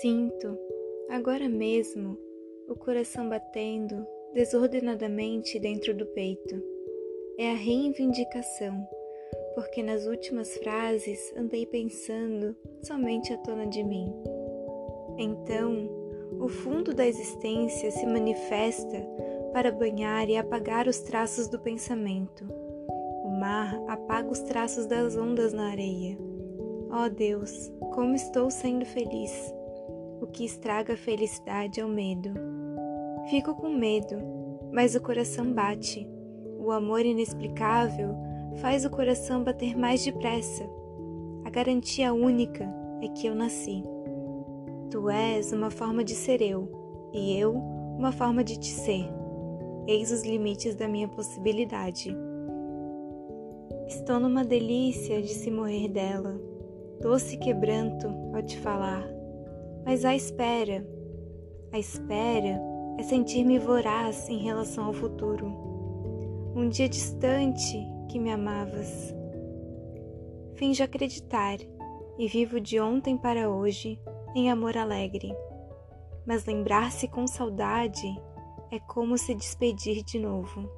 Sinto, agora mesmo, o coração batendo desordenadamente dentro do peito. É a reivindicação, porque nas últimas frases andei pensando somente à tona de mim. Então, o fundo da existência se manifesta para banhar e apagar os traços do pensamento. O mar apaga os traços das ondas na areia. Oh Deus, como estou sendo feliz! O que estraga a felicidade é o medo. Fico com medo, mas o coração bate. O amor inexplicável faz o coração bater mais depressa. A garantia única é que eu nasci. Tu és uma forma de ser eu, e eu uma forma de te ser. Eis os limites da minha possibilidade. Estou numa delícia de se morrer dela, doce quebranto ao te falar mas a espera. A espera é sentir-me voraz em relação ao futuro. Um dia distante que me amavas. Finjo acreditar e vivo de ontem para hoje em amor alegre. Mas lembrar-se com saudade é como se despedir de novo.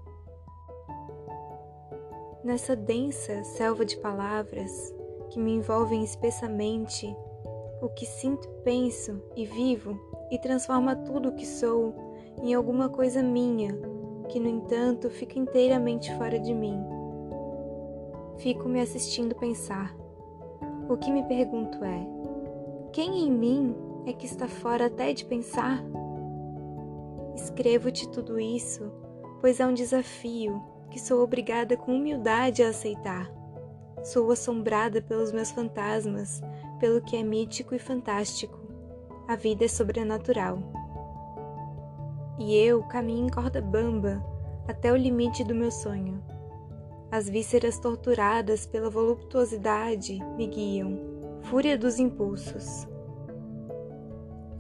Nessa densa selva de palavras que me envolvem espessamente, o que sinto, penso e vivo e transforma tudo o que sou em alguma coisa minha, que no entanto fica inteiramente fora de mim. Fico me assistindo pensar. O que me pergunto é: quem em mim é que está fora até de pensar? Escrevo-te tudo isso, pois é um desafio que sou obrigada com humildade a aceitar. Sou assombrada pelos meus fantasmas, pelo que é mítico e fantástico. A vida é sobrenatural. E eu caminho em corda bamba até o limite do meu sonho. As vísceras torturadas pela voluptuosidade me guiam, fúria dos impulsos.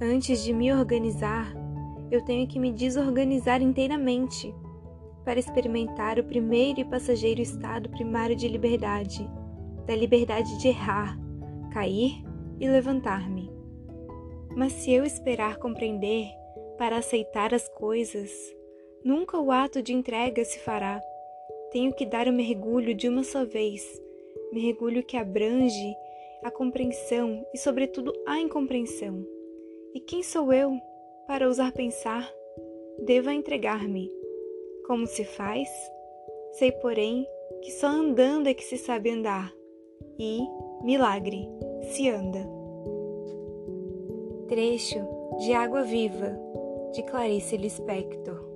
Antes de me organizar, eu tenho que me desorganizar inteiramente para experimentar o primeiro e passageiro estado primário de liberdade, da liberdade de errar, cair e levantar-me. Mas se eu esperar compreender para aceitar as coisas, nunca o ato de entrega se fará. Tenho que dar o mergulho de uma só vez, mergulho que abrange a compreensão e, sobretudo, a incompreensão. E quem sou eu para ousar pensar? Deva entregar-me. Como se faz? Sei, porém, que só andando é que se sabe andar. E, milagre, se anda. Trecho de Água Viva, de Clarice Lispector.